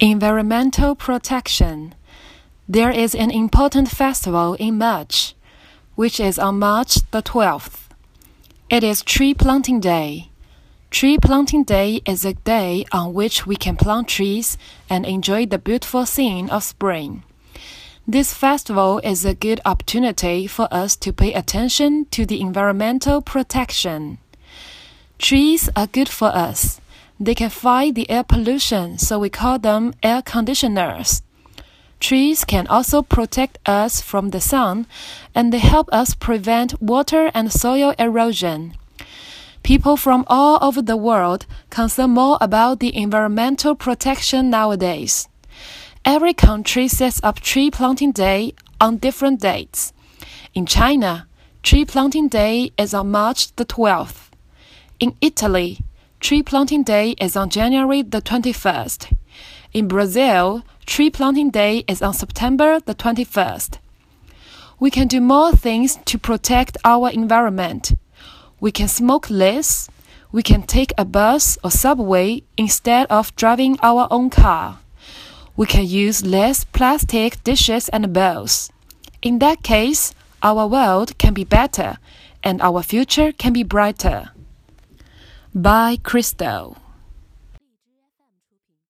Environmental protection. There is an important festival in March, which is on March the 12th. It is Tree Planting Day. Tree Planting Day is a day on which we can plant trees and enjoy the beautiful scene of spring. This festival is a good opportunity for us to pay attention to the environmental protection. Trees are good for us. They can fight the air pollution, so we call them air conditioners. Trees can also protect us from the sun, and they help us prevent water and soil erosion. People from all over the world concern more about the environmental protection nowadays. Every country sets up tree planting day on different dates. In China, tree planting day is on March the 12th. In Italy, Tree planting day is on January the 21st. In Brazil, tree planting day is on September the 21st. We can do more things to protect our environment. We can smoke less. We can take a bus or subway instead of driving our own car. We can use less plastic dishes and bowls. In that case, our world can be better and our future can be brighter by Crystal.